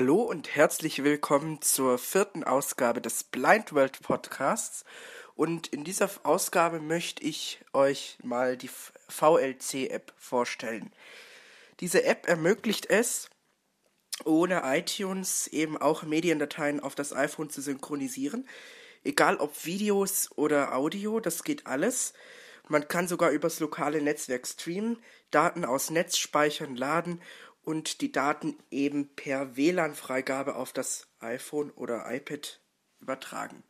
Hallo und herzlich willkommen zur vierten Ausgabe des Blind World Podcasts. Und in dieser Ausgabe möchte ich euch mal die VLC-App vorstellen. Diese App ermöglicht es, ohne iTunes eben auch Mediendateien auf das iPhone zu synchronisieren. Egal ob Videos oder Audio, das geht alles. Man kann sogar übers lokale Netzwerk streamen, Daten aus Netzspeichern laden und die Daten eben per WLAN-Freigabe auf das iPhone oder iPad übertragen.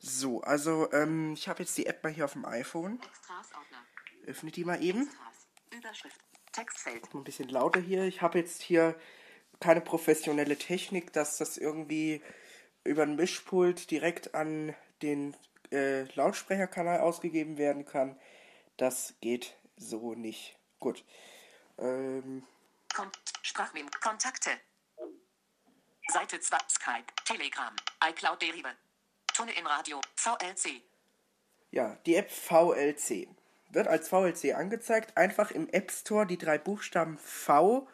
So, also ähm, ich habe jetzt die App mal hier auf dem iPhone. Öffne die mal eben. Ein bisschen lauter hier. Ich habe jetzt hier keine professionelle Technik, dass das irgendwie über ein Mischpult direkt an den äh, Lautsprecherkanal ausgegeben werden kann. Das geht so nicht. Gut. Ähm. Kon Sprachmem Kontakte. Seite 2 Skype, Telegram, iCloud Derive. Tunnel im Radio, VLC. Ja, die App VLC wird als VLC angezeigt. Einfach im App Store die drei Buchstaben V,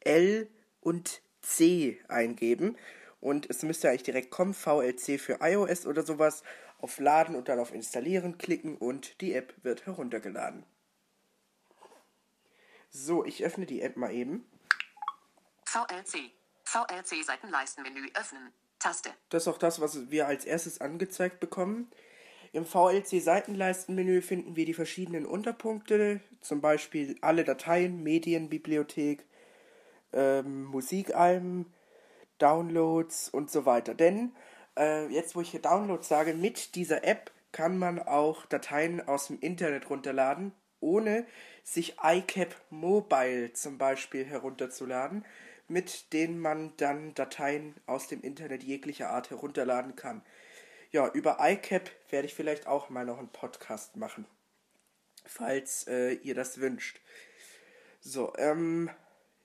L und C eingeben. Und es müsste eigentlich direkt kommen, VLC für iOS oder sowas. Auf Laden und dann auf Installieren klicken und die App wird heruntergeladen. So, ich öffne die App mal eben. VLC. VLC Seitenleistenmenü öffnen. Taste. Das ist auch das, was wir als erstes angezeigt bekommen. Im VLC Seitenleistenmenü finden wir die verschiedenen Unterpunkte, zum Beispiel alle Dateien, Medienbibliothek, ähm, Musikalben, Downloads und so weiter. Denn äh, jetzt, wo ich hier Downloads sage, mit dieser App kann man auch Dateien aus dem Internet runterladen, ohne sich iCap Mobile zum Beispiel herunterzuladen, mit denen man dann Dateien aus dem Internet jeglicher Art herunterladen kann. Ja, über iCap werde ich vielleicht auch mal noch einen Podcast machen, falls äh, ihr das wünscht. So, ähm,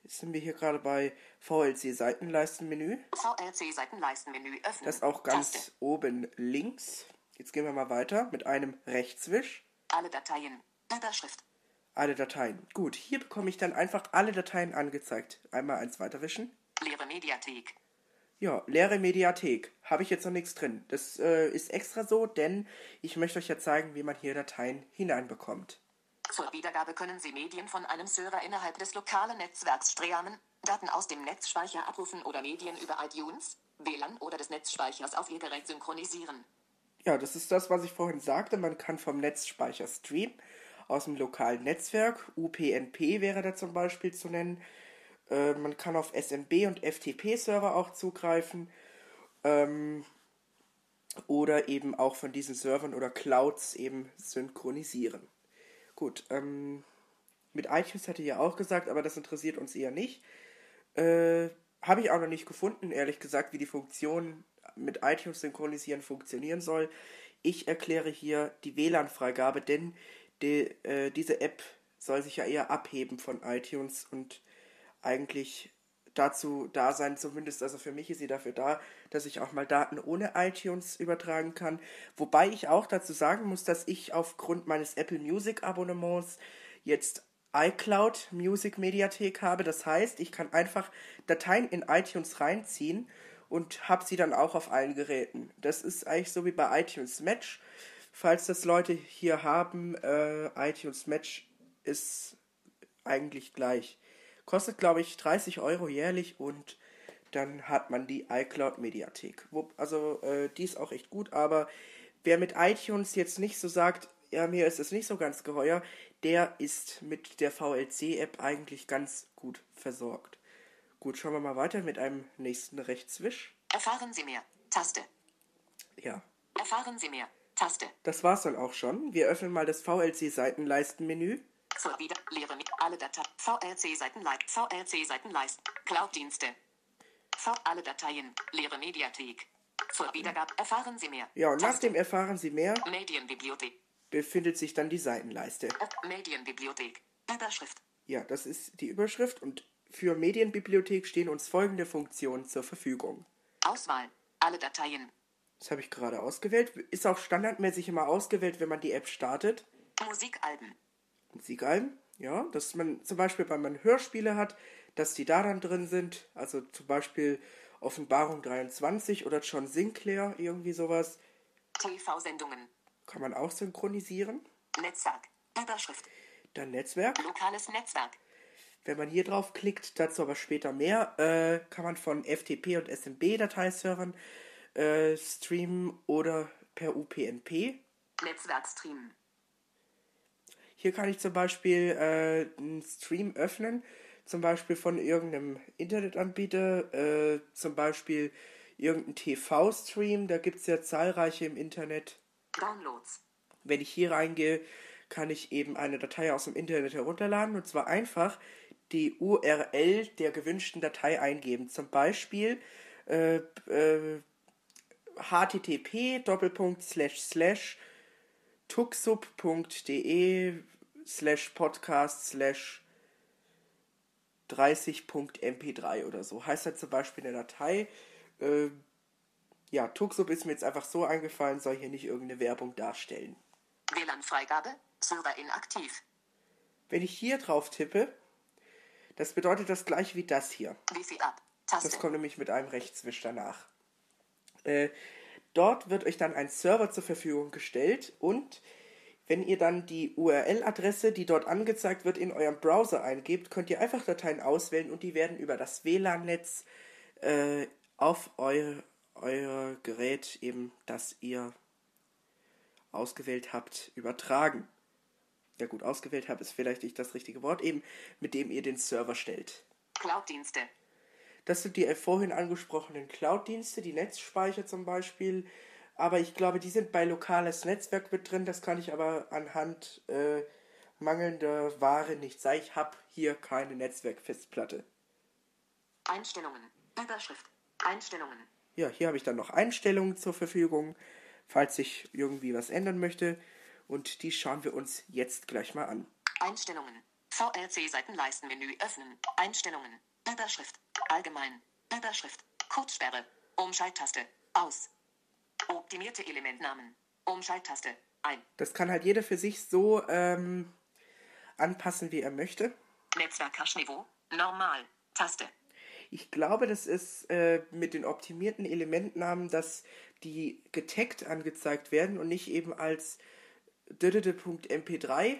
Jetzt sind wir hier gerade bei VLC Seitenleistenmenü. VLC Seitenleistenmenü öffnen. Das ist auch ganz Taste. oben links. Jetzt gehen wir mal weiter mit einem Rechtswisch. Alle Dateien. Überschrift. Alle Dateien. Gut, hier bekomme ich dann einfach alle Dateien angezeigt. Einmal eins weiterwischen. Leere Mediathek. Ja, leere Mediathek. Habe ich jetzt noch nichts drin. Das äh, ist extra so, denn ich möchte euch ja zeigen, wie man hier Dateien hineinbekommt. Zur Wiedergabe können Sie Medien von einem Server innerhalb des lokalen Netzwerks streamen, Daten aus dem Netzspeicher abrufen oder Medien über iTunes, WLAN oder des Netzspeichers auf Ihr Gerät synchronisieren. Ja, das ist das, was ich vorhin sagte. Man kann vom Netzspeicher streamen, aus dem lokalen Netzwerk. UPnP wäre da zum Beispiel zu nennen. Äh, man kann auf SMB und FTP-Server auch zugreifen. Ähm, oder eben auch von diesen Servern oder Clouds eben synchronisieren. Gut, ähm, mit iTunes hatte ich ja auch gesagt, aber das interessiert uns eher nicht. Äh, Habe ich auch noch nicht gefunden, ehrlich gesagt, wie die Funktion mit iTunes synchronisieren funktionieren soll. Ich erkläre hier die WLAN-Freigabe, denn die, äh, diese App soll sich ja eher abheben von iTunes und eigentlich dazu da sein, zumindest also für mich ist sie dafür da, dass ich auch mal Daten ohne iTunes übertragen kann. Wobei ich auch dazu sagen muss, dass ich aufgrund meines Apple Music Abonnements jetzt iCloud Music Mediathek habe. Das heißt, ich kann einfach Dateien in iTunes reinziehen und habe sie dann auch auf allen Geräten. Das ist eigentlich so wie bei iTunes Match. Falls das Leute hier haben, äh, iTunes Match ist eigentlich gleich. Kostet, glaube ich, 30 Euro jährlich und dann hat man die iCloud Mediathek. Also äh, die ist auch echt gut, aber wer mit iTunes jetzt nicht so sagt, ja, mir ist es nicht so ganz geheuer, der ist mit der VLC-App eigentlich ganz gut versorgt. Gut, schauen wir mal weiter mit einem nächsten Rechtswisch. Erfahren Sie mehr. Taste. Ja. Erfahren Sie mehr. Taste. Das war's dann auch schon. Wir öffnen mal das VLC-Seitenleistenmenü. Zur wieder leere mit alle Dateien. VLC Seitenleit. VLC Seitenleist. Cloud-Dienste. Alle Dateien. Leere Mediathek. Zur Wiedergabe erfahren Sie mehr. Ja, und nach dem Erfahren Sie mehr Medienbibliothek. befindet sich dann die Seitenleiste. Medienbibliothek. Überschrift. Ja, das ist die Überschrift und für Medienbibliothek stehen uns folgende Funktionen zur Verfügung. Auswahl. Alle Dateien. Das habe ich gerade ausgewählt. Ist auch standardmäßig immer ausgewählt, wenn man die App startet. Musikalben. Musikalben. Ja, dass man zum Beispiel, wenn man Hörspiele hat, dass die da dann drin sind. Also zum Beispiel Offenbarung 23 oder John Sinclair, irgendwie sowas. TV-Sendungen. Kann man auch synchronisieren. Netzwerk. Überschrift. Dann Netzwerk. Lokales Netzwerk. Wenn man hier drauf klickt, dazu aber später mehr, äh, kann man von FTP und SMB-Dateiservern äh, streamen oder per UPnP. Netzwerkstream. Hier kann ich zum Beispiel äh, einen Stream öffnen, zum Beispiel von irgendeinem Internetanbieter, äh, zum Beispiel irgendein TV-Stream, da gibt es ja zahlreiche im Internet. Downloads. Wenn ich hier reingehe, kann ich eben eine Datei aus dem Internet herunterladen und zwar einfach die URL der gewünschten Datei eingeben. Zum Beispiel äh, äh, http doppelpunkt slash slash tuxub.de slash podcast slash 30.mp3 oder so. Heißt halt zum Beispiel eine Datei. Äh, ja, Tuxub ist mir jetzt einfach so eingefallen, soll hier nicht irgendeine Werbung darstellen. WLAN-Freigabe. Server inaktiv. Wenn ich hier drauf tippe, das bedeutet das gleiche wie das hier. Wifi ab. Das Taste. kommt nämlich mit einem Rechtswisch danach. Äh, dort wird euch dann ein Server zur Verfügung gestellt und wenn ihr dann die URL-Adresse, die dort angezeigt wird, in eurem Browser eingebt, könnt ihr einfach Dateien auswählen und die werden über das WLAN-Netz äh, auf euer, euer Gerät, eben das ihr ausgewählt habt, übertragen. Ja gut, ausgewählt habt ist vielleicht nicht das richtige Wort, eben mit dem ihr den Server stellt. Cloud-Dienste. Das sind die vorhin angesprochenen Cloud-Dienste, die Netzspeicher zum Beispiel. Aber ich glaube, die sind bei lokales Netzwerk mit drin. Das kann ich aber anhand äh, mangelnder Ware nicht sagen. Ich habe hier keine Netzwerkfestplatte. Einstellungen. Überschrift. Einstellungen. Ja, hier habe ich dann noch Einstellungen zur Verfügung, falls ich irgendwie was ändern möchte. Und die schauen wir uns jetzt gleich mal an. Einstellungen. VLC-Seitenleistenmenü öffnen. Einstellungen. Überschrift. Allgemein. Überschrift. Kurzsperre. Umschalttaste. Aus. Optimierte Elementnamen. Umschalttaste. Ein. Das kann halt jeder für sich so ähm, anpassen, wie er möchte. Netzwerk-Cache-Niveau. Normal. Taste. Ich glaube, das ist äh, mit den optimierten Elementnamen, dass die getaggt angezeigt werden und nicht eben als mp3.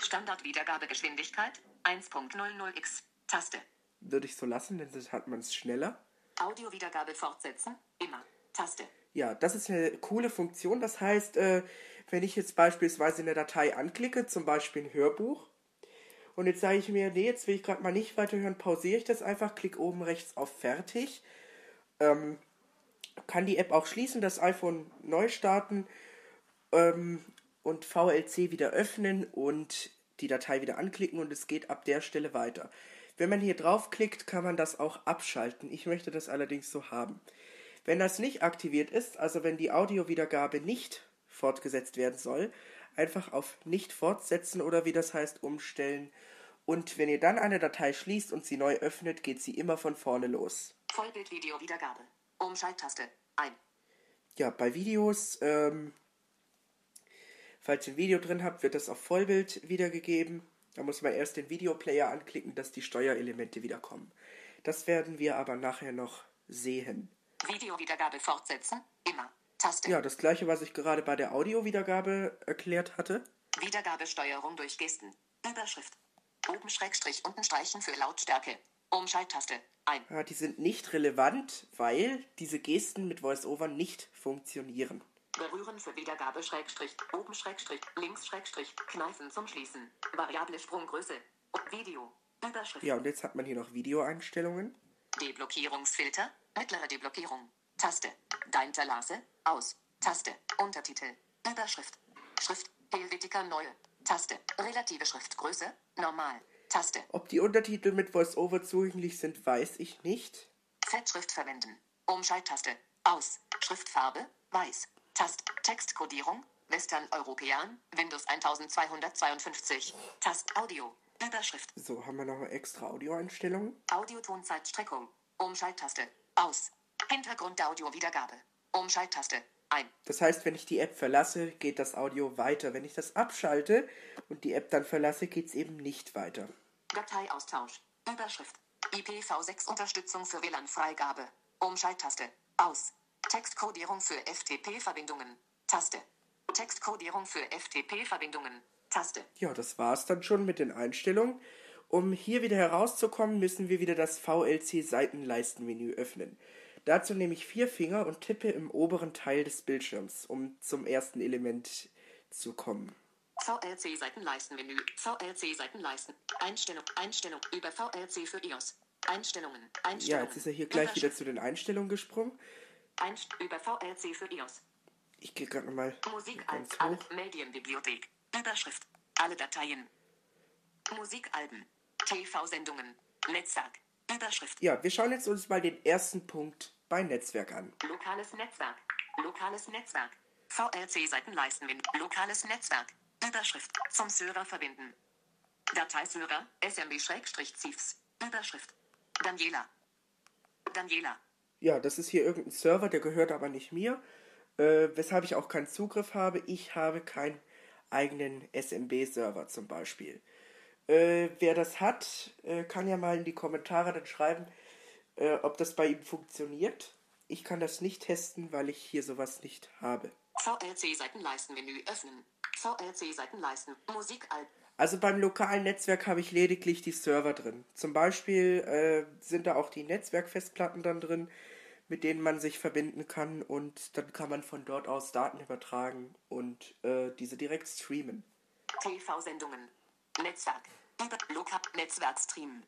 Standardwiedergabegeschwindigkeit 1.00x. Taste. Würde ich so lassen, denn dann hat man es schneller. Audiowiedergabe fortsetzen. Immer. Taste. Ja, das ist eine coole Funktion. Das heißt, äh, wenn ich jetzt beispielsweise eine Datei anklicke, zum Beispiel ein Hörbuch, und jetzt sage ich mir, nee, jetzt will ich gerade mal nicht weiterhören, pausiere ich das einfach, klicke oben rechts auf Fertig, ähm, kann die App auch schließen, das iPhone neu starten ähm, und VLC wieder öffnen und die Datei wieder anklicken und es geht ab der Stelle weiter. Wenn man hier draufklickt, kann man das auch abschalten. Ich möchte das allerdings so haben. Wenn das nicht aktiviert ist, also wenn die Audiowiedergabe nicht fortgesetzt werden soll, einfach auf nicht fortsetzen oder wie das heißt umstellen. Und wenn ihr dann eine Datei schließt und sie neu öffnet, geht sie immer von vorne los. Vollbildvideo-Wiedergabe. Umschalttaste. Ein. Ja, bei Videos, ähm, falls ihr ein Video drin habt, wird das auf Vollbild wiedergegeben. Da muss man erst den Videoplayer anklicken, dass die Steuerelemente wiederkommen. Das werden wir aber nachher noch sehen. Videowiedergabe fortsetzen. Immer. Taste. Ja, das gleiche, was ich gerade bei der Audiowiedergabe erklärt hatte. Wiedergabesteuerung durch Gesten. Überschrift. Oben Schrägstrich unten Streichen für Lautstärke. Umschalttaste. Ein. Ja, die sind nicht relevant, weil diese Gesten mit VoiceOver nicht funktionieren. Berühren für Wiedergabe Schrägstrich. Oben Schrägstrich. Links Schrägstrich. Kneifen zum Schließen. Variable Sprunggröße. Video. Überschrift. Ja, und jetzt hat man hier noch Videoeinstellungen. Deblockierungsfilter. Mittlere Deblockierung. Taste. Deintelasse. Aus. Taste. Untertitel. Überschrift. Schrift. Helvetica Neue. Taste. Relative Schriftgröße. Normal. Taste. Ob die Untertitel mit VoiceOver zugänglich sind, weiß ich nicht. Fettschrift verwenden. Umschalttaste. Aus. Schriftfarbe. Weiß. Tast. Textkodierung. Western Europäan. Windows 1252. Tast. Audio. Überschrift. So, haben wir noch extra Audioeinstellungen. Audiotonzeitstreckung. Umschalttaste. Aus. Hintergrund Audio Wiedergabe. Umschalttaste. Ein. Das heißt, wenn ich die App verlasse, geht das Audio weiter. Wenn ich das abschalte und die App dann verlasse, geht es eben nicht weiter. Dateiaustausch. Überschrift. IPv6 Unterstützung für WLAN-Freigabe. Umschalttaste. Aus. Textkodierung für FTP-Verbindungen. Taste. Textkodierung für FTP-Verbindungen. Taste. Ja, das war's dann schon mit den Einstellungen. Um hier wieder herauszukommen, müssen wir wieder das VLC-Seitenleistenmenü öffnen. Dazu nehme ich vier Finger und tippe im oberen Teil des Bildschirms, um zum ersten Element zu kommen. VLC Seitenleistenmenü. VLC Seitenleisten. Einstellung. Einstellung. Über VLC für iOS. Einstellungen. Ja, Einstellungen. jetzt ist er hier gleich wieder zu den Einstellungen gesprungen. Einst über VLC für iOS. Ich gehe gerade nochmal Musik alle hoch. Medienbibliothek. Überschrift. Alle Dateien. Musikalben. TV-Sendungen. Netzwerk. Überschrift. Ja, wir schauen jetzt uns mal den ersten Punkt bei Netzwerk an. Lokales Netzwerk. Lokales Netzwerk. VLC Seitenleistenmenü. Lokales Netzwerk. Überschrift. Zum Server verbinden. Dateiserver. SMB-CIFS. Überschrift. Daniela. Daniela. Ja, das ist hier irgendein Server, der gehört aber nicht mir, äh, weshalb ich auch keinen Zugriff habe. Ich habe keinen eigenen SMB-Server zum Beispiel. Äh, wer das hat, äh, kann ja mal in die Kommentare dann schreiben, äh, ob das bei ihm funktioniert. Ich kann das nicht testen, weil ich hier sowas nicht habe. VLC Seitenleistenmenü öffnen. VLC Seitenleisten. Musikalben. Also beim lokalen Netzwerk habe ich lediglich die Server drin. Zum Beispiel äh, sind da auch die Netzwerkfestplatten dann drin, mit denen man sich verbinden kann und dann kann man von dort aus Daten übertragen und äh, diese direkt streamen. TV-Sendungen. Netzwerk. Über Lokal Netzwerkstream.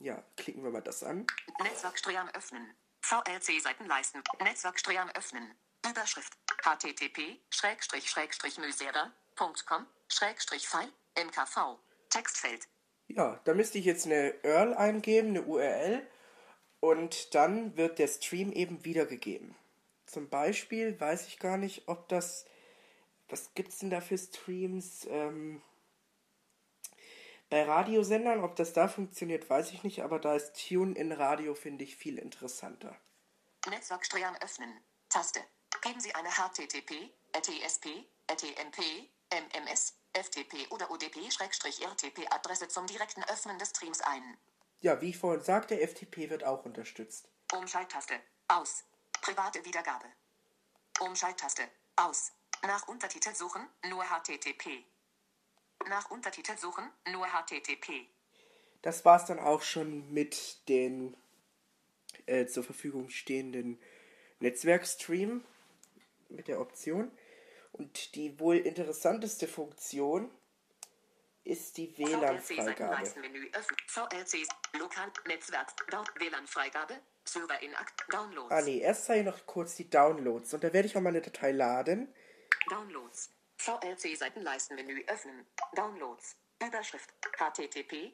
Ja, klicken wir mal das an. Netzwerkstream öffnen. VLC Seitenleisten. Netzwerkstream öffnen. Überschrift. http mysera.com File mkv Textfeld. Ja, da müsste ich jetzt eine URL eingeben, eine URL und dann wird der Stream eben wiedergegeben. Zum Beispiel weiß ich gar nicht, ob das. Was gibt's denn da für Streams? Ähm, bei Radiosendern, ob das da funktioniert, weiß ich nicht, aber da ist Tune-in Radio, finde ich, viel interessanter. Netzwerkstream öffnen. Taste. Geben Sie eine HTTP, RTSP, RTMP, MMS, FTP oder ODP-RTP-Adresse zum direkten Öffnen des Streams ein. Ja, wie ich vorhin sagte, FTP wird auch unterstützt. Umschalttaste. Aus. Private Wiedergabe. Umschalttaste. Aus. Nach Untertitel suchen, nur HTTP. Nach Untertitel suchen, nur HTTP. Das war's dann auch schon mit den äh, zur Verfügung stehenden Netzwerkstream mit der Option. Und die wohl interessanteste Funktion ist die WLAN-Freigabe. Ah nee, erst zeige ich noch kurz die Downloads. Und da werde ich auch mal eine Datei laden. Downloads. VLC Seitenleistenmenü öffnen. Downloads. Überschrift. http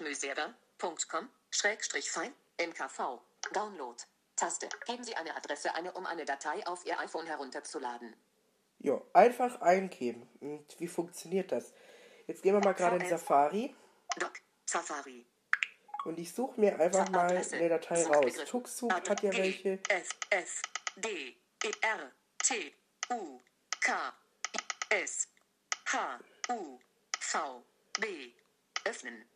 mysera.com File mkv Download. Taste. Geben Sie eine Adresse eine, um eine Datei auf Ihr iPhone herunterzuladen. Ja, einfach eingeben. Und wie funktioniert das? Jetzt gehen wir mal gerade in Safari Doc. Safari. und ich suche mir einfach mal eine Datei raus. Ad- hat ja welche. F, F, D, E, R, T, U, K, S, H, U, V, B. Öffnen.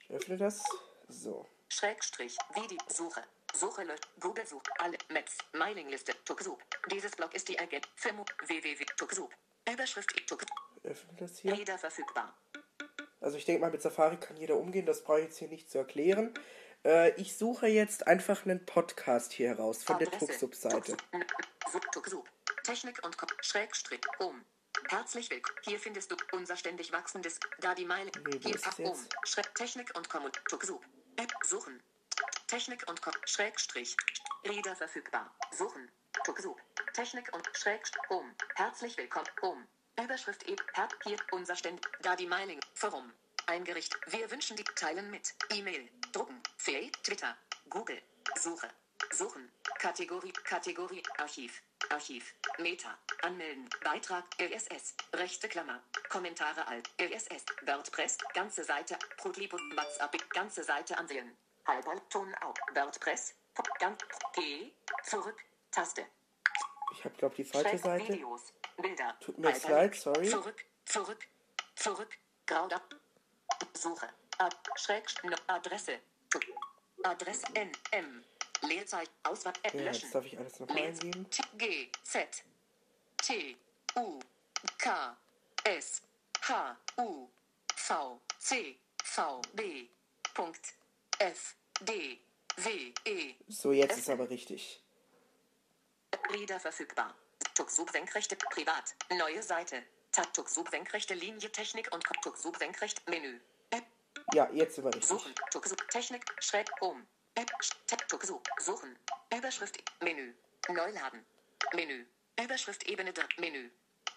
Ich öffne das. So. Schrägstrich. Video. Suche. Suche. Google Such. Alle. Maps. Mailingliste. Tuxub. Dieses Blog ist die Ergebnis. Firmo. www. Tuxub. Überschrift. Tuxub. Öffne das hier. Reader verfügbar. Also ich denke mal, mit Safari kann jeder umgehen, das brauche ich jetzt hier nicht zu erklären. Äh, ich suche jetzt einfach einen Podcast hier heraus von der Adresse. Tuxub-Seite. Tuxub. Tuxub. Technik und Schrägstrich. Um. Herzlich willkommen. Hier findest du unser ständig wachsendes Da die Meile. Nee, Hier ist um. Schräg Technik und. Tuxub. App suchen. Technik und Schrägstrich. Reader verfügbar. Suchen. Tuxub. Technik und Schrägstrich. Um. Herzlich willkommen. Um. Überschrift eben. Herr, hier unser ständig. Da die Meiling. Forum. Eingerichtet. Wir wünschen die Teilen mit. E-Mail. Drucken. Fay. Twitter. Google. Suche. Suchen. Kategorie. Kategorie. Archiv. Archiv. Meta. Anmelden. Beitrag. LSS. Rechte Klammer. Kommentare alt. LSS. WordPress. Ganze Seite. Protlib und WhatsApp. Ganze Seite ansehen. Halber Ton auf. WordPress. Ganz. G. Zurück. Taste. Ich habe, glaube die falsche Seite. Videos, Bilder. Tut mir Hyperlink. leid, sorry. Zurück, zurück, zurück. Grau. Suche. Ad, Schräg, Adresse. Adresse N, M. Leerzeichen, Auswahl, App Ja, löschen. jetzt darf ich alles noch eingeben. T, G, Z, T, U, K, S, H, U, V, C, V, B, Punkt, F, D, W, E. So, jetzt ist aber richtig. Reader verfügbar. Tuxub Senkrechte Privat. Neue Seite. Tab Tuxub Senkrechte Linie Technik und Tuxub Senkrecht Menü. App Ja, jetzt sind wir richtig. Suchen. Tuxub Technik Schräg Home. App Tab Tuxub Suchen. Überschrift Menü. Neuladen. Menü. Überschrift Ebene 3. Menü.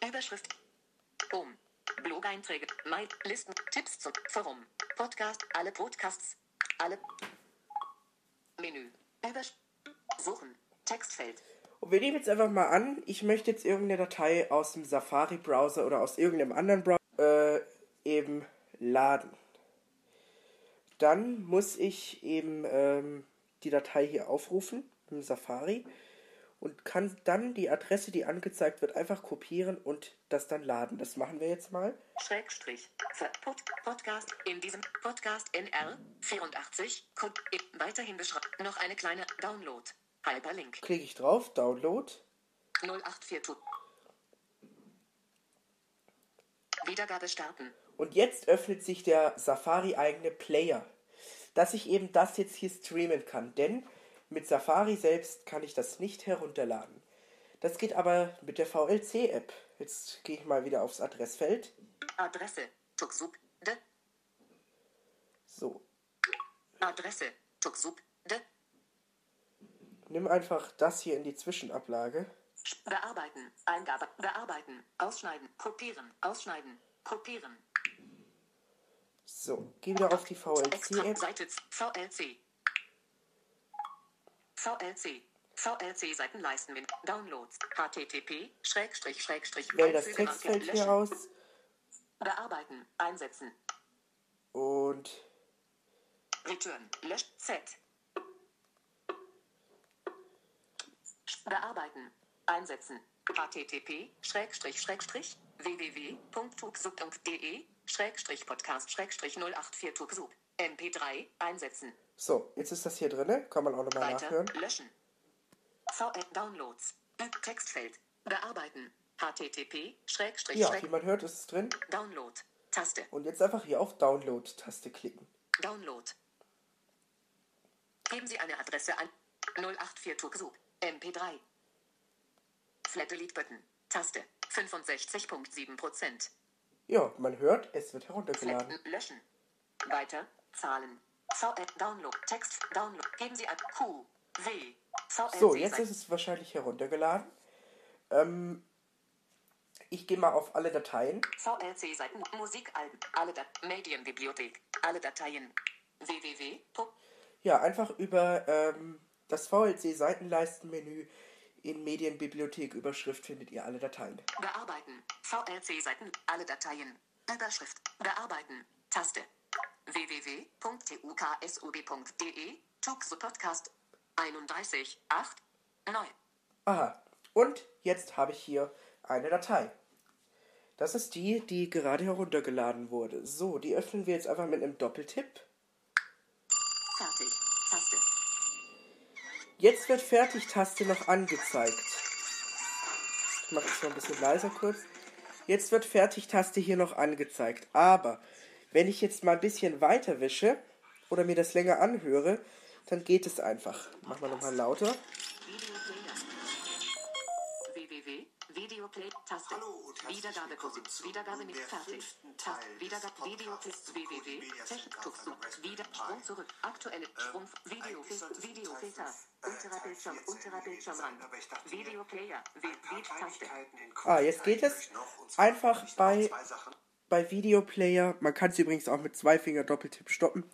Überschrift Home. Blog-Einträge. My Listen. Tipps zum Forum. Podcast. Alle Podcasts. Alle. Menü. Übersch Suchen. Textfeld. Wir nehmen jetzt einfach mal an, ich möchte jetzt irgendeine Datei aus dem Safari-Browser oder aus irgendeinem anderen Browser äh, eben laden. Dann muss ich eben ähm, die Datei hier aufrufen im Safari und kann dann die Adresse, die angezeigt wird, einfach kopieren und das dann laden. Das machen wir jetzt mal. Schrägstrich. Podcast. In diesem Podcast NR 84. Code, weiterhin beschreibt noch eine kleine Download. Hyperlink. Klicke ich drauf, Download. 084 tu Wiedergabe starten. Und jetzt öffnet sich der Safari-eigene Player, dass ich eben das jetzt hier streamen kann. Denn mit Safari selbst kann ich das nicht herunterladen. Das geht aber mit der VLC-App. Jetzt gehe ich mal wieder aufs Adressfeld. Adresse. Tuxub. De. So, Adresse. Tuxub. De. Nimm einfach das hier in die Zwischenablage. Bearbeiten. Eingabe. Bearbeiten. Ausschneiden. Kopieren. Ausschneiden. Kopieren. So, geh wieder auf die VLC-App. Seite VLC. VLC. VLC Seitenleisten mit Downloads. HTTP Schrägstrich Schrägstrich Wähl das Textfeld hier aus Bearbeiten. Einsetzen. und Return. Lösch Z. Bearbeiten. Einsetzen. http Schrägstrich Schrägstrich www.tuxub.de Podcast Schrägstrich 084 Tuxub MP3 einsetzen. so, jetzt ist das hier drin. Kann man auch nochmal nachhören. Löschen. VL Downloads. Textfeld. Bearbeiten. http Schrägstrich Ja, wie man hört, ist es drin. Download. Taste. Und jetzt einfach hier auf Download-Taste klicken. Download. Geben Sie eine Adresse an. 084 Tuxub. MP3. Flat Delete Button. Taste. 65.7%. Ja, man hört, es wird Flat heruntergeladen. löschen. Weiter. Zahlen. VL Download. Text. Download. Geben Sie an. Q. W. So, jetzt ist es wahrscheinlich heruntergeladen. Ähm, ich gehe mal auf alle Dateien. VLC-Seiten, Musikalben, alle Dat Medienbibliothek, alle Dateien. www. Ja, einfach über ähm, das VLC-Seitenleistenmenü in Medienbibliothek Überschrift findet ihr alle Dateien. Bearbeiten. VLC-Seiten, alle Dateien. Überschrift. Bearbeiten. Taste. www.tuksub.de Tuxu Podcast 31 8 9. Aha, und jetzt habe ich hier eine Datei. Das ist die, die gerade heruntergeladen wurde. So, die öffnen wir jetzt einfach mit einem Doppeltipp. Fertig. Taste. Jetzt wird Fertig-Taste noch angezeigt. Ich mache es mal ein bisschen leiser kurz. Jetzt wird Fertig-Taste hier noch angezeigt. Aber wenn ich jetzt mal ein bisschen weiter wische oder mir das länger anhöre, dann geht es einfach. Machen wir nochmal lauter. Videoplayer. www. Videoplay. Taste. Hallo und willkommen zu Wiedergabe mit der fertig. Taste. Wiedergabe. Von www. Raspberry Wieder. Sprung zurück. Aktuelle. Sprung. eigentlich sollte Videofilter. Videofilter. äh, Unterer Bildschirm. 14 Unterer Bildschirmrand. Videoplayer. Taste. Ah, jetzt Kurz geht es. Einfach bei- bei Videoplayer, man kann es übrigens auch mit zwei Finger Doppeltipp stoppen,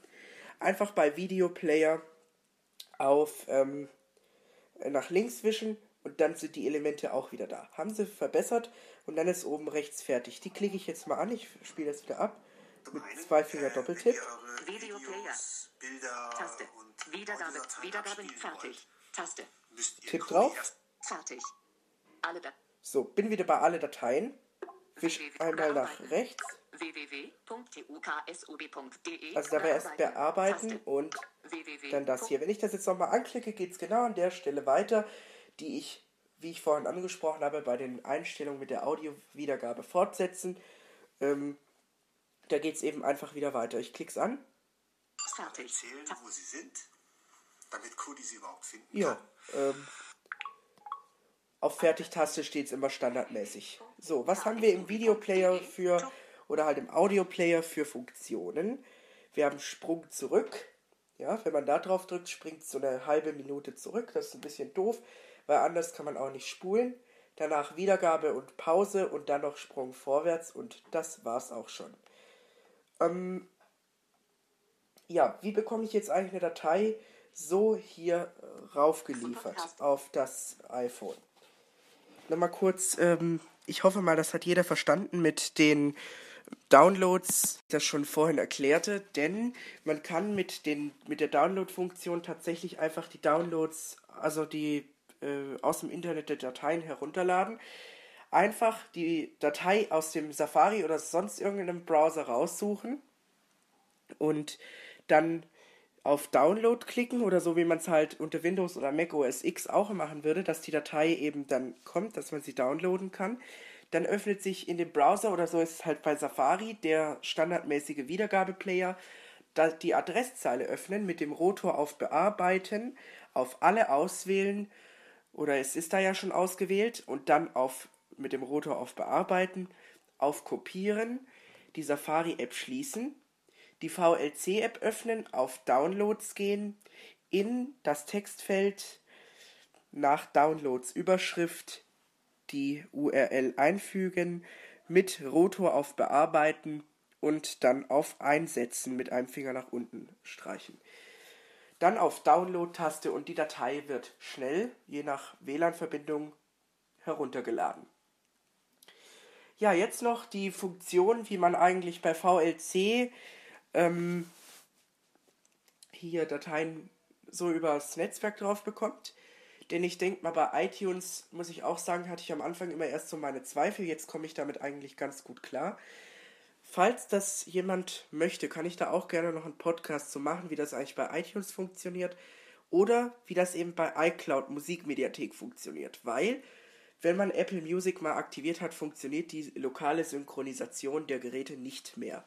einfach bei Videoplayer auf ähm, nach links wischen und dann sind die Elemente auch wieder da. Haben sie verbessert und dann ist oben rechts fertig. Die klicke ich jetzt mal an, ich spiele das wieder ab mit zwei Finger äh, Doppeltipp. Videoplayer. Taste. und Wiedergabe. Wiedergabe. Fertig. wollt, Taste. müsst ihr Tipp drauf. Fertig. Alle Dat So, bin wieder bei alle Dateien. Wisch einmal nach rechts. www.tuksub.de Also da wäre erst bearbeiten und dann das hier. Wenn ich das jetzt nochmal anklicke, geht es genau an der Stelle weiter, die ich, wie ich vorhin angesprochen habe, bei den Einstellungen mit der Audiowiedergabe fortsetzen. Ähm, da geht es eben einfach wieder weiter. Ich klicke es an. Fertig. Erzählen, wo sie sind, damit Cody sie überhaupt finden Ja. kann. Ähm, auf Fertigtaste steht es immer standardmäßig. So, was haben wir im Videoplayer für, oder halt im Audioplayer für Funktionen? Wir haben Sprung zurück. Ja, wenn man da drauf drückt, springt es so eine halbe Minute zurück. Das ist ein bisschen doof, weil anders kann man auch nicht spulen. Danach Wiedergabe und Pause und dann noch Sprung vorwärts und das war's auch schon. Ähm, ja, wie bekomme ich jetzt eigentlich eine Datei so hier äh, raufgeliefert auf das iPhone? Nochmal kurz, ähm, ich hoffe mal, das hat jeder verstanden mit den Downloads, das schon vorhin erklärte, denn man kann mit, den, mit der Download-Funktion tatsächlich einfach die Downloads, also die äh, aus dem Internet der Dateien herunterladen. Einfach die Datei aus dem Safari oder sonst irgendeinem Browser raussuchen und dann auf Download klicken oder so wie man es halt unter Windows oder Mac OS X auch machen würde, dass die Datei eben dann kommt, dass man sie downloaden kann. Dann öffnet sich in dem Browser oder so ist es halt bei Safari der standardmäßige Wiedergabeplayer, die Adresszeile öffnen mit dem Rotor auf Bearbeiten, auf alle auswählen oder es ist da ja schon ausgewählt und dann auf mit dem Rotor auf Bearbeiten, auf Kopieren, die Safari-App schließen die VLC-App öffnen, auf Downloads gehen, in das Textfeld nach Downloads Überschrift die URL einfügen, mit Rotor auf Bearbeiten und dann auf Einsetzen mit einem Finger nach unten streichen. Dann auf Download-Taste und die Datei wird schnell, je nach WLAN-Verbindung, heruntergeladen. Ja, jetzt noch die Funktion, wie man eigentlich bei VLC ähm, hier Dateien so übers Netzwerk drauf bekommt. Denn ich denke mal, bei iTunes, muss ich auch sagen, hatte ich am Anfang immer erst so meine Zweifel. Jetzt komme ich damit eigentlich ganz gut klar. Falls das jemand möchte, kann ich da auch gerne noch einen Podcast zu machen, wie das eigentlich bei iTunes funktioniert. Oder wie das eben bei iCloud Musikmediathek funktioniert. Weil, wenn man Apple Music mal aktiviert hat, funktioniert die lokale Synchronisation der Geräte nicht mehr.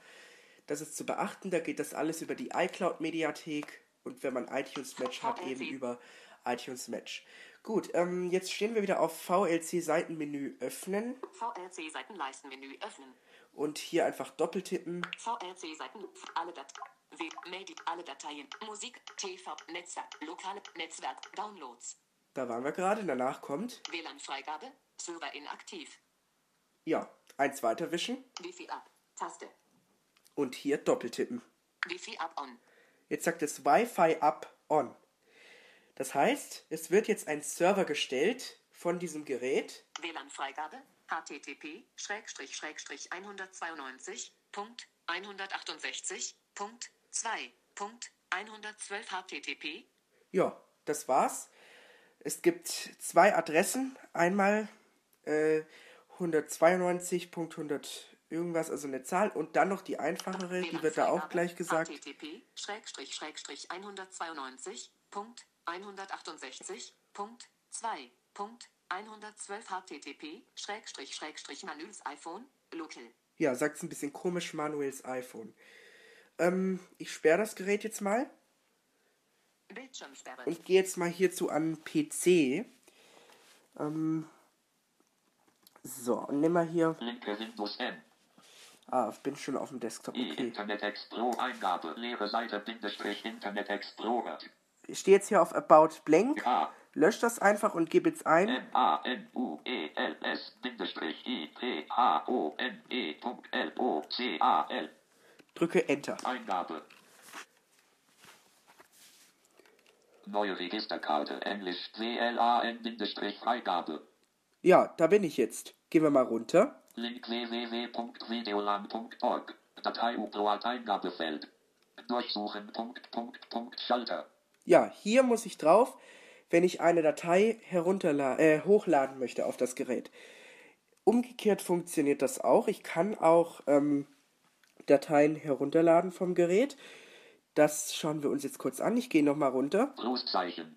Das ist zu beachten, da geht das alles über die iCloud Mediathek und wenn man iTunes Match hat, eben über iTunes Match. Gut, ähm, jetzt stehen wir wieder auf VLC Seitenmenü öffnen VLC Seitenleistenmenü öffnen. Und hier einfach doppeltippen. VLC Seiten alle Dat W Medi alle Dateien Musik TV Netzwerk lokale Netzwerk Downloads Da waren wir gerade, danach kommt, WLAN Freigabe Server inaktiv ja, eins weiterwischen Wifi ab Taste und hier doppeltippen. Wifi ab on Jetzt sagt es Wi-Fi up on. Das heißt, es wird jetzt ein Server gestellt von diesem Gerät. WLAN Freigabe http 192.168.2.112 http. Ja, das war's. Es gibt zwei Adressen. Einmal äh, 192.100 irgendwas, also eine Zahl und dann noch die einfachere, die wird da auch gleich gesagt. http 192.168.2 112 http Schrägstrich Schrägstrich Manuels iPhone local Ja, sagt's ein bisschen komisch, Manuels iPhone. Ähm, ich sperre das Gerät jetzt mal Bildschirmsperre und gehe jetzt mal hierzu an PC. Ähm, so, und nimm mal hier. Linke Windows N. Ah, bin schon auf dem Desktop, E okay. Internet Explorer Eingabe. Leere Seite Bindestrich Internet Explorer. Ich stehe jetzt hier auf About Blank, K. lösche das einfach und gebe jetzt ein. M A N U E L S I P H O N E L O C A L. drücke Enter. Eingabe. Neue Registerkarte. Englisch WLAN Bindestrich Freigabe. Ja, da bin ich jetzt. Gehen wir mal runter. Link www.videolan.org. Datei Upload Eingabefeld. Durchsuchen. Punkt, Punkt, Punkt, Schalter. Ja, hier muss ich drauf wenn ich eine Datei äh, hochladen möchte auf das Gerät. Umgekehrt funktioniert das auch. Ich kann auch ähm, Dateien herunterladen vom Gerät. Das schauen wir uns jetzt kurz an. Ich gehe nochmal runter. Großzeichen.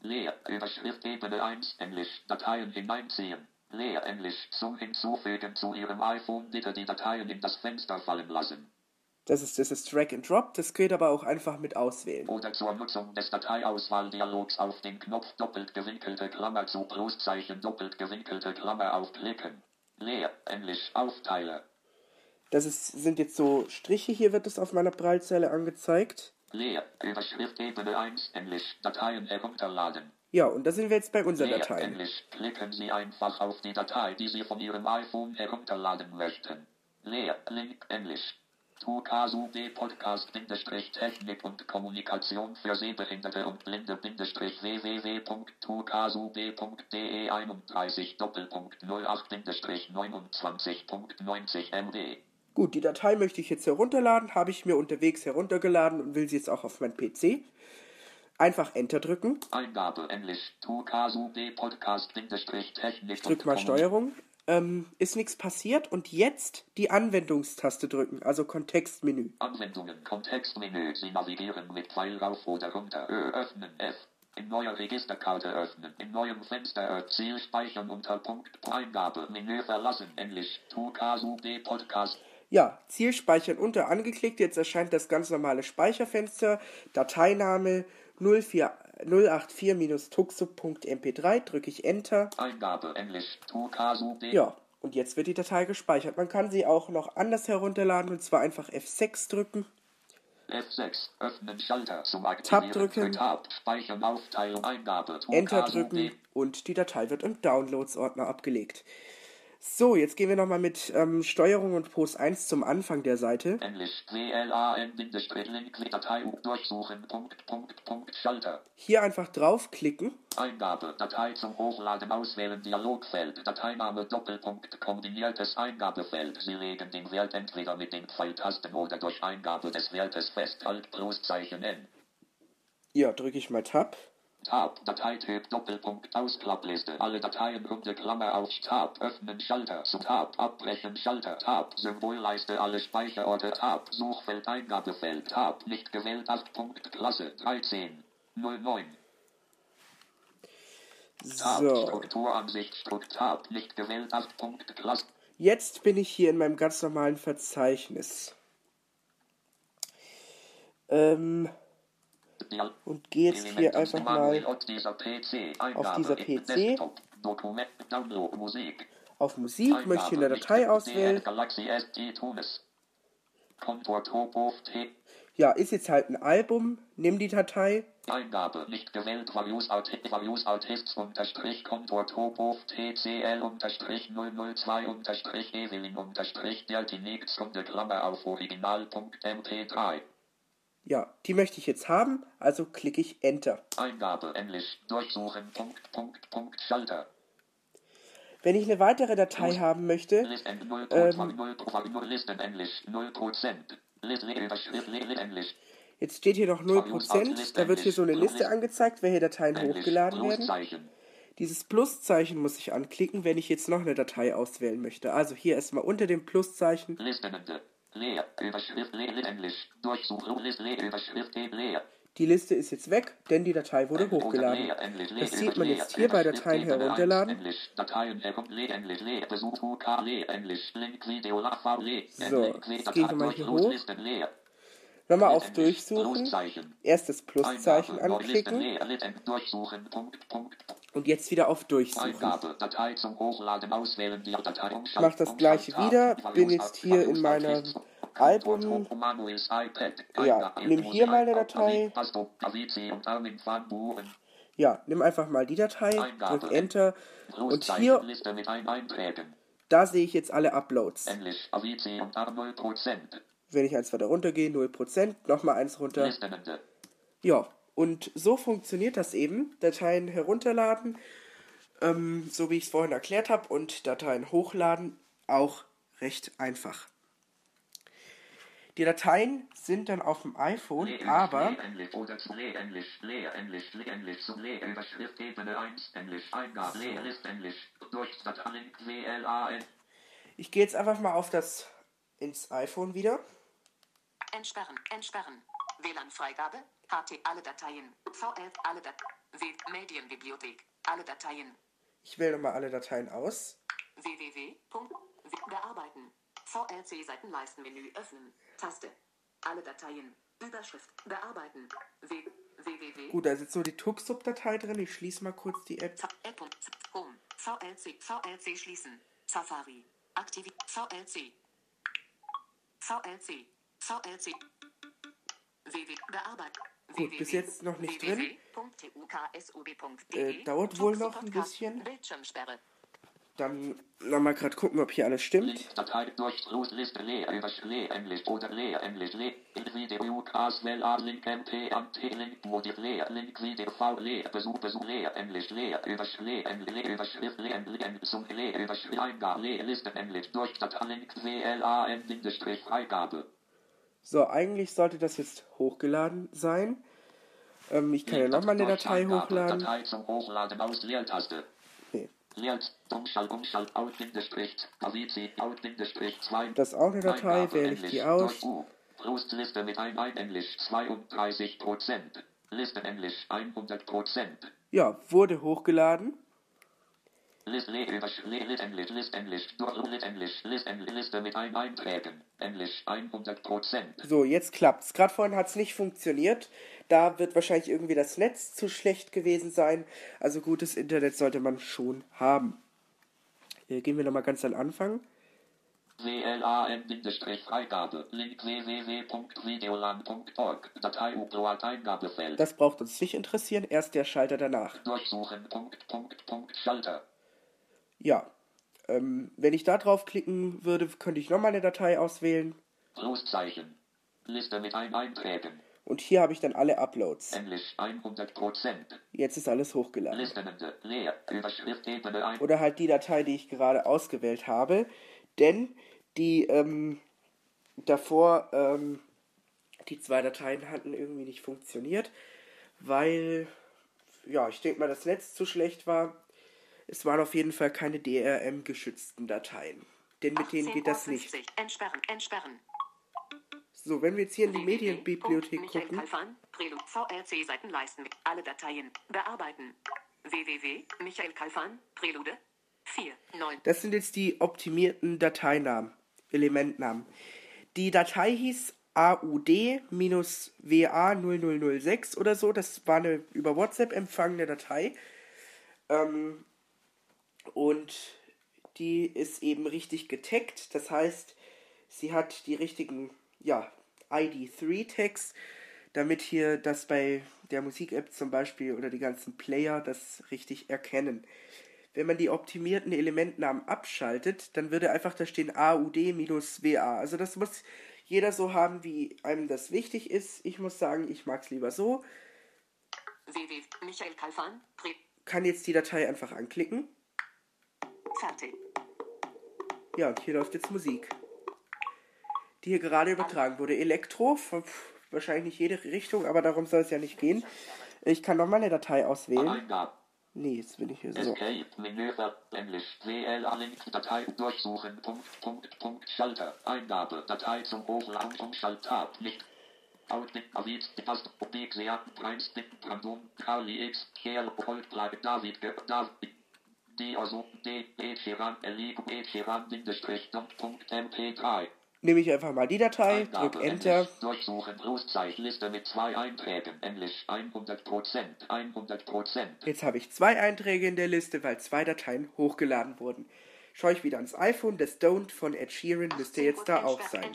Leer. Überschrift Ebene 1. Englisch. Dateien hineinziehen. Leer. Englisch. Zum Hinzufügen zu Ihrem iPhone bitte die Dateien in das Fenster fallen lassen. Das ist, das ist Drag and Drop. Das geht aber auch einfach mit auswählen. Oder zur Nutzung des Dateiauswahldialogs auf den Knopf doppelt gewinkelte Klammer zu Großzeichen doppelt gewinkelte Klammer aufklicken. Leer. Englisch. Aufteiler. Das ist, sind jetzt so Striche. Hier wird es auf meiner Prallzelle angezeigt. Leer. Überschrift Ebene 1. Englisch. Dateien herunterladen. Ja, und da sind wir jetzt bei unseren Leer. Dateien. Englisch. Klicken Sie einfach auf die Datei, die Sie von Ihrem iPhone herunterladen möchten. Leer. Link. Englisch. TUKSUB Podcast Bindestrich Technik und Kommunikation für Sehbehinderte und Blinde Bindestrich www.tukasub.de 31 Doppelpunkt 08 Bindestrich 29.90 MB. Gut, die Datei möchte ich jetzt herunterladen. Habe ich mir unterwegs heruntergeladen und will sie jetzt auch auf mein PC. Einfach Enter drücken. Eingabe Englisch TUKSUB Podcast Bindestrich Technik Ich drück mal. Steuerung. Ähm, ist nichts passiert und jetzt die Anwendungstaste drücken, also Kontextmenü. Anwendungen, Kontextmenü. Sie navigieren mit Pfeil rauf oder runter. Ö, öffnen, F. In neuer Registerkarte öffnen. In neuem Fenster Ziel speichern unter Punkt. Eingabe, Menü verlassen. Englisch. TUKSUB Podcast. Ja, Ziel speichern unter angeklickt. Jetzt erscheint das ganz normale Speicherfenster. Dateiname 04 084-tuxo.mp3. Drücke ich Enter. Eingabe, Englisch. Ja, und jetzt wird die Datei gespeichert. Man kann sie auch noch anders herunterladen und zwar einfach F6 drücken. F6. Öffnen Schalter zum Aktivieren. drücken. für Tab. Speichern Aufteilung. Eingabe. Enter drücken und die Datei wird im Downloads-Ordner abgelegt. So, jetzt gehen wir nochmal mit ähm, Steuerung und Post 1 zum Anfang der Seite. Durchsuchen. Punkt, Punkt, Punkt. Schalter. Hier einfach draufklicken. Eingabe, Datei zum Hochladen auswählen, Dialogfeld, Dateiname, Doppelpunkt, kombiniertes Eingabefeld. Sie legen den Wert entweder mit den Pfeiltasten oder durch Eingabe des Wertes fest, Alt, Großzeichen N. Ja, drücke ich mal Tab. Tab, Dateityp, Doppelpunkt, Ausklappliste, alle Dateien runde Klammer auf Tab, öffnen Schalter, zu Tab, abbrechen Schalter, Tab, Symbolleiste, alle Speicherorte, Tab, Suchfeld, Eingabefeld, Tab, nicht gewählt, 8 Punkt, Klasse, 13, 09. Tab, So, Strukturansicht, Strukt, Tab, nicht gewählt, 8 Punkt, Klasse. jetzt bin ich hier in meinem ganz normalen Verzeichnis. Ähm, und gehe jetzt hier einfach mal auf dieser PC, auf Musik. auf Musik, möchte hier eine Datei auswählen. Ja, ist jetzt halt ein Album. Nimm die Datei. Eingabe nicht gewählt. Artists, Various Artists unterstrich Kontor Topo TCL unterstrich 002 unterstrich Evelyn unterstrich Deltinix Runde Klammer auf Original.mp3. Ja, die möchte ich jetzt haben, also klicke ich Enter. Eingabe Englisch durchsuchen. Punkt, Punkt, Punkt, Schalter. Wenn ich eine weitere Datei haben möchte, Listen 0, Ähm. 0, 0, Listen Englisch 0%. Liste Überschrift Liste Englisch. jetzt steht hier noch 0%, da wird hier so eine Liste angezeigt, welche Dateien Englisch hochgeladen werden. Dieses Pluszeichen muss ich anklicken, wenn ich jetzt noch eine Datei auswählen möchte. Also hier erstmal unter dem Pluszeichen. Listenende. Leer. Überschrift leer. Englisch. Durchsuchung. Liste leer. Überschrift E leer. Die Liste ist jetzt weg, denn die Datei wurde hochgeladen. Leer. Englisch. Leer. Das sieht man jetzt hier bei Dateien herunterladen. 1. Englisch. Dateien herunter. Leer. Englisch. Leer. Besuch UK. Leer. Englisch. Link Video. Lachfahrt. Leer. So, jetzt gehe ich nochmal hier hoch. Nochmal auf. Durchsuchen. Großzeichen. Erst das Pluszeichen anklicken und jetzt wieder auf Durchsuchen. Ich mache das gleiche wieder, bin jetzt hier in meinem Album. Ja, nimm hier mal eine Datei. Ja, nimm einfach mal die Datei, drück Enter und hier, da sehe ich jetzt alle Uploads. Englisch, Avici und A 0%. Wenn ich eins weiter runter gehe, 0%, nochmal eins runter. Ja, und so funktioniert das eben. Dateien herunterladen, ähm, so wie ich es vorhin erklärt habe, und Dateien hochladen auch recht einfach. Die Dateien sind dann auf dem iPhone, aber Leer, Englisch oder zu Leer, Englisch, Leer, Englisch, Leer, Englisch, zum Leer, Überschrift, Ebene 1, Englisch, Eingabe, Leer, List, Englisch, Durchstartlink, WLAN, ich gehe jetzt einfach mal auf das ins iPhone wieder. Entsperren. Entsperren. WLAN-Freigabe. HT. Alle Dateien. VL. Alle Dateien. Medienbibliothek. Alle Dateien. Ich wähle nochmal alle Dateien aus. www. Bearbeiten. VLC-Seitenleistenmenü öffnen. Taste. Alle Dateien. Überschrift. Bearbeiten. W www. Gut, da ist jetzt nur die TuxSub-Datei drin. Ich schließe mal kurz die App. App Home. VLC. VLC schließen. Safari. Aktivi. VLC. VLC. VLC. Gut, bis jetzt noch nicht drin. Äh, dauert wohl noch ein bisschen. Bildschirmsperre. Dann nochmal gerade gucken, ob hier alles stimmt. Überschrift, Eingabe, So, eigentlich sollte das jetzt hochgeladen sein. Ähm, ich kann ja nochmal eine Datei hochladen. Datei zum Hochladen aus Leertaste. Nee. Leert, Umschalt, Umschalt, Out, Bindestrich, Avizi, Out, Bindestrich, 2. Das ist auch eine Datei, wähle ich die aus. Brustliste mit ein, ein Englisch 32 Prozent. Liste Englisch 100 Prozent. Ja, wurde hochgeladen. List, le, übersch, le, lit Englisch, List Englisch, durch Lit Englisch, List Englisch, Liste mit ein Einträgen. Englisch 100 Prozent. So, jetzt klappt's. Gerade vorhin hat's nicht funktioniert. Da wird wahrscheinlich irgendwie das Netz zu schlecht gewesen sein. Also gutes Internet sollte man schon haben. Äh, gehen wir nochmal ganz an Anfang. WLAN-Freigabe. Link www.videolan.org. Datei Upload Eingabefeld. Das braucht uns nicht interessieren. Erst der Schalter danach. Durchsuchen. Punkt, Punkt, Punkt, Schalter. Ja. Ähm, wenn ich da draufklicken würde, könnte ich nochmal eine Datei auswählen. Großzeichen. Liste mit ein Einträgen. Und hier habe ich dann alle Uploads. Englisch 100 Prozent. Jetzt ist alles hochgeladen. Listenende. Leer. Überschrift Ebene 1. Oder halt die Datei, die ich gerade ausgewählt habe. Denn die ähm, davor, ähm, die zwei Dateien hatten irgendwie nicht funktioniert, weil, ja, ich denke mal, das Netz zu schlecht war. Es waren auf jeden Fall keine DRM-geschützten Dateien. Denn mit denen geht das nicht. 18.50 Entsperren. Entsperren. So, wenn wir jetzt hier in die Medienbibliothek gucken, VLC Seitenleisten mit alle Dateien bearbeiten. www. Michael Kalfan, Prelude 4 9 das sind jetzt die optimierten Dateinamen, Elementnamen. Die Datei hieß AUD-WA0006 oder so. Das war eine über WhatsApp empfangene Datei. Ähm, und die ist eben richtig getaggt. Das heißt, sie hat die richtigen, ja, ID3-Tags, damit hier das bei der Musik-App zum Beispiel oder die ganzen Player das richtig erkennen. Wenn man die optimierten Elementnamen abschaltet, dann würde einfach da stehen AUD-WA. Also das muss jeder so haben, wie einem das wichtig ist. Ich muss sagen, ich mag es lieber so. Michael Kalfan, Kann jetzt die Datei einfach anklicken. Fertig. Ja, und hier läuft jetzt Musik. Die hier gerade übertragen wurde. Elektro, von- pff, wahrscheinlich nicht jede Richtung, aber darum soll es ja nicht gehen. Ich kann nochmal eine Datei auswählen. Eingabe. Nee, jetzt bin ich hier so. Escape. Menü ver- Englisch. WLA Link. Datei. Durchsuchen. Punkt, Punkt, Punkt. Schalter. Eingabe. Datei zum Hochladen. Umschalt. Tab. Nicht. Outbit. Avid. Taste. Obig. Seat. Preis. Bit. Brandum. Kali X. Kerl. Goldbleibe. David. David. Nehme ich einfach mal die Datei, drück Eingabe, Enter. Durchsuchen, Großzeitliste mit zwei Einträgen, Englisch 100%, 100%. Jetzt habe ich zwei Einträge in der Liste, weil zwei Dateien hochgeladen wurden. Schaue ich wieder ans iPhone, das Don't von Ed Sheeran müsste jetzt da auch sein.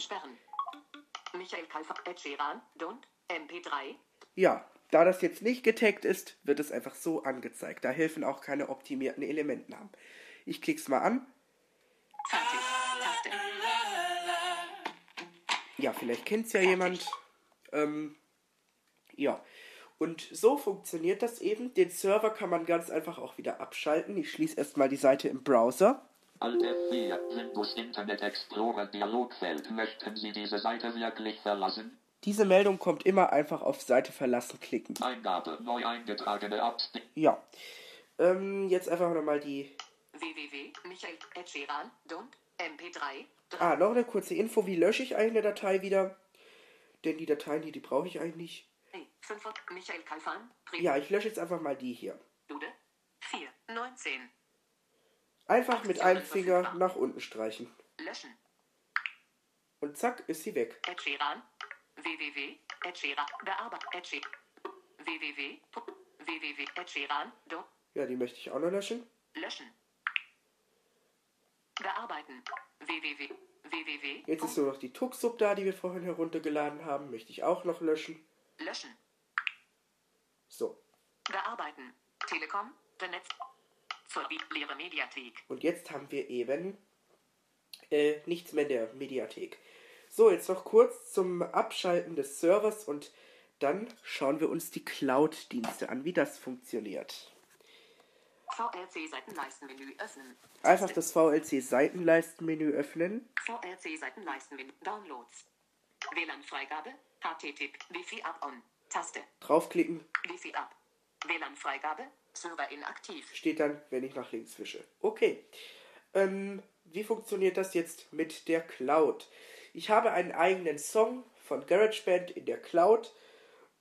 Michael Kalfan, Ed Sheeran, Don't, MP3. Ja, da das jetzt nicht getaggt ist, wird es einfach so angezeigt. Da helfen auch keine optimierten Elementnamen. Ich klick's mal an. Fertig. Taste. Ja, vielleicht kennt's ja jemand. Ähm, ja. Und so funktioniert das eben. Den Server kann man ganz einfach auch wieder abschalten. Ich schließe erstmal die Seite im Browser. Alt F4, Windows Internet Explorer Dialogfeld. Möchten Sie diese Seite wirklich verlassen? Diese Meldung kommt immer einfach auf Seite verlassen klicken. Eingabe, neu eingetragene Apps. Ja. Ähm, jetzt einfach nochmal die. www.michael.geran.mp3 Ah, noch eine kurze Info. Wie lösche ich eigentlich eine Datei wieder? Denn die Dateien hier, die brauche ich eigentlich nicht. 5 Michael Kalfan Ja, ich lösche jetzt einfach mal die hier. Dude 4 19 Einfach mit einem Finger nach unten streichen. löschen Und zack, ist sie weg. Edgeran www Edgeran bearbeitet Edge www www Edgeran do Ja, die möchte ich auch noch löschen. löschen bearbeiten www www Jetzt ist nur noch die Tuxsub da, die wir vorhin heruntergeladen haben. Möchte ich auch noch löschen. löschen So. bearbeiten Telekom Netz zur leere Mediathek Und jetzt haben wir eben äh, nichts mehr in der Mediathek. So, jetzt noch kurz zum Abschalten des Servers und dann schauen wir uns die Cloud-Dienste an, wie das funktioniert. VLC Seitenleistenmenü öffnen Einfach das VLC-Seitenleistenmenü öffnen. VLC Seitenleistenmenü Downloads WLAN-Freigabe HTTP Wi-Fi up on Taste Draufklicken, Wi-Fi ab WLAN-Freigabe Server inaktiv steht dann, wenn ich nach links wische. Okay. Ähm, wie funktioniert das jetzt mit der Cloud? Ich habe einen eigenen Song von GarageBand in der Cloud,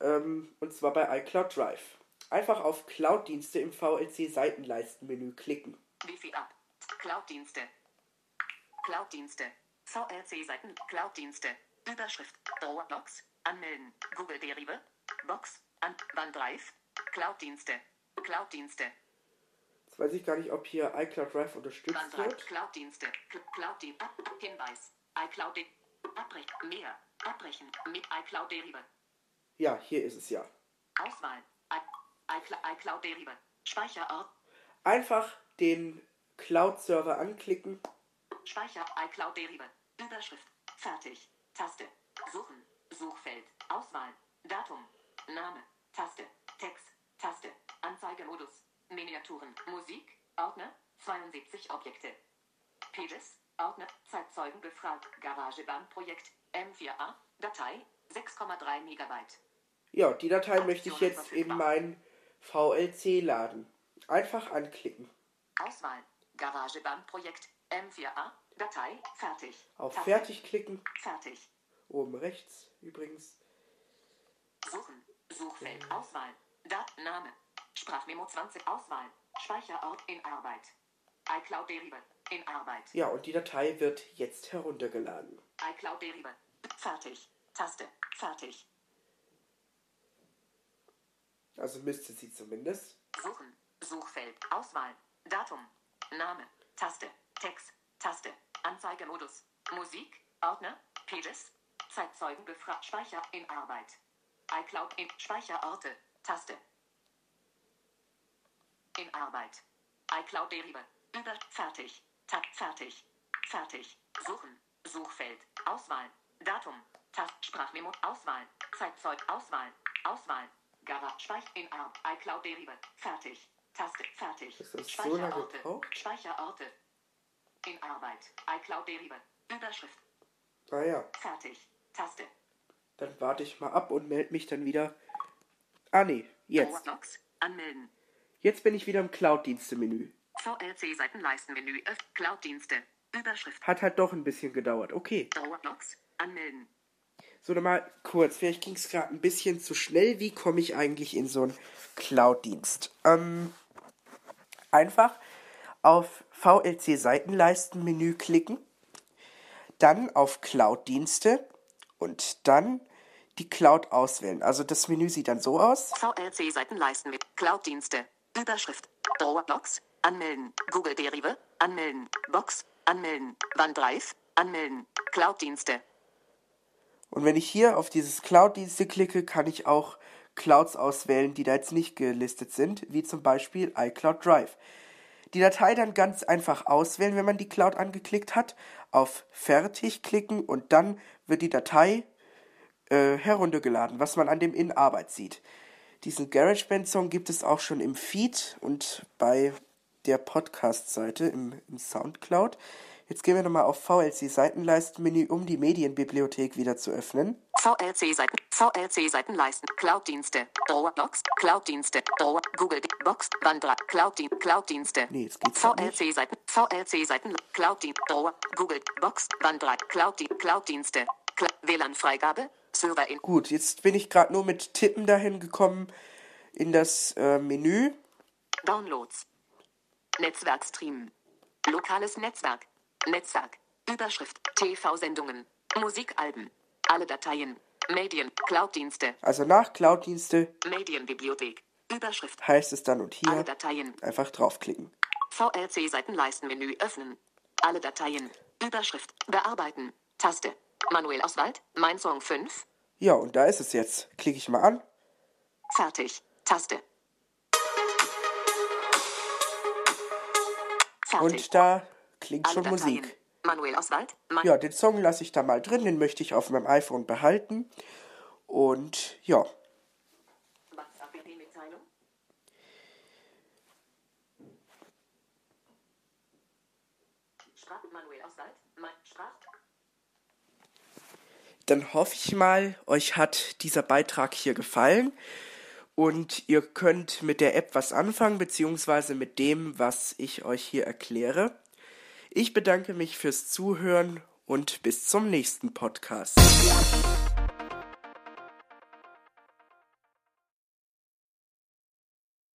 ähm, und zwar bei iCloud Drive. Einfach auf Cloud-Dienste im VLC-Seitenleistenmenü klicken. Wi-Fi ab. Cloud-Dienste. Cloud-Dienste. VLC Seiten. Cloud-Dienste. Überschrift. Dropbox. Anmelden. Google Derive. Box. An. OneDrive Cloud-Dienste. Cloud-Dienste. Jetzt weiß ich gar nicht, ob hier iCloud Drive unterstützt OneDrive wird. Cloud-Dienste. Cl- Cloud-Dienste Hinweis. iCloud De- Abbrechen mehr Abbrechen mit iCloud Derive Ja, hier ist es ja. Auswahl iCloud Derive Speicherort Einfach den Cloud-Server anklicken. Speicher iCloud Derive. Überschrift. Fertig. Taste. Suchen. Suchfeld. Auswahl. Datum. Name. Taste. Text. Taste. Anzeigemodus. Miniaturen. Musik. Ordner. 72 Objekte. Pages. Ordner. Zeitzeugen befragt. Garageband-Projekt. M4A. Datei. 6,3 Megabyte. Ja, die Datei möchte ich jetzt in mein VLC laden. Einfach anklicken. Auswahl. Garageband-Projekt. M4A. Datei. Fertig. Auf Taste. Fertig klicken. Fertig. Oben rechts übrigens. Suchen. Suchfeld. Auswahl. Dat. Name. Sprachmemo 20. Auswahl. Speicherort in Arbeit. iCloud Derive. In Arbeit. Ja, und die Datei wird jetzt heruntergeladen. iCloud Derive. Fertig. Taste. Fertig. Also müsste sie zumindest. Suchen. Suchfeld. Auswahl. Datum. Name. Taste. Text. Taste. Anzeigemodus. Musik. Ordner. Pages. Zeitzeugen befragt. Speicher in Arbeit. iCloud in Speicherorte. Taste. In Arbeit. iCloud Derive. Über. Fertig. Tab. Fertig. Fertig. Suchen. Suchfeld. Auswahl. Datum. Tast. Sprachmemo. Auswahl. Zeitzeug. Auswahl. Auswahl. Gara. Speich. In Arbeit. iCloud Derive. Fertig. Taste. Fertig. Das so Speicherorte. Speicherorte. In Arbeit. iCloud Derive. Überschrift. Naja, Fertig. Taste. dann warte ich mal ab und melde mich dann wieder. Ah nee, jetzt. Anmelden. Jetzt bin ich wieder im Cloud-Dienste-Menü. VLC Seitenleistenmenü. Öff. Cloud-Dienste. Überschrift. Hat halt doch ein bisschen gedauert. Okay. Dropbox. Anmelden. So, nochmal kurz. Vielleicht ging es gerade ein bisschen zu schnell. Wie komme ich eigentlich in so einen Cloud-Dienst? Ähm, einfach auf VLC-Seitenleistenmenü klicken, dann auf Cloud-Dienste und dann die Cloud auswählen. Also das Menü sieht dann so aus. VLC Seitenleisten mit Cloud-Dienste. Überschrift. Dropbox. Anmelden. Google Derive. Anmelden. Box. Anmelden. OneDrive. Anmelden. Cloud-Dienste. Und wenn ich hier auf dieses Cloud-Dienste klicke, kann ich auch Clouds auswählen, die da jetzt nicht gelistet sind, wie zum Beispiel iCloud Drive. Die Datei dann ganz einfach auswählen, wenn man die Cloud angeklickt hat, auf Fertig klicken und dann wird die Datei äh, heruntergeladen, was man an dem in Arbeit sieht. Diesen GarageBand-Song gibt es auch schon im Feed und bei der Podcast-Seite im, im Soundcloud. Jetzt gehen wir nochmal auf VLC-Seitenleistenmenü, um die Medienbibliothek wieder zu öffnen. VLC-Seiten, VLC-Seitenleisten, Cloud-Dienste, Dropbox, Cloud-Dienste, Google Box, Wandler, Cloud-Dienste, Cloud-Dienste. Nee, jetzt geht's halt. VLC-Seiten, VLC-Seiten, Cloud-Dienste, Google Box, Cloud-Dienste, Cloud-Dienste, WLAN-Freigabe, Server in. Gut, jetzt bin ich gerade nur mit Tippen dahin gekommen in das äh, Menü. Downloads. Netzwerkstream. Lokales Netzwerk. Netzwerk. Überschrift. TV-Sendungen. Musikalben. Alle Dateien. Medien. Cloud-Dienste. Also nach Cloud-Dienste Medienbibliothek. Überschrift. heißt es dann und Alle hier Dateien. einfach draufklicken. VLC-Seitenleistenmenü öffnen. Alle Dateien. Überschrift. Bearbeiten. Taste. Manuel Oswald. Mein Song 5. Ja, und da ist es jetzt. Klicke ich mal an. Fertig. Taste. Fertig. Und da klingt Alle schon Dateien. Musik. Manuel Oswald. Mein Ja, den Song lasse ich da mal drin, den möchte ich auf meinem iPhone behalten. Und ja, dann hoffe ich mal, euch hat dieser Beitrag hier gefallen und ihr könnt mit der App was anfangen, beziehungsweise mit dem, was ich euch hier erkläre. Ich bedanke mich fürs Zuhören und bis zum nächsten Podcast.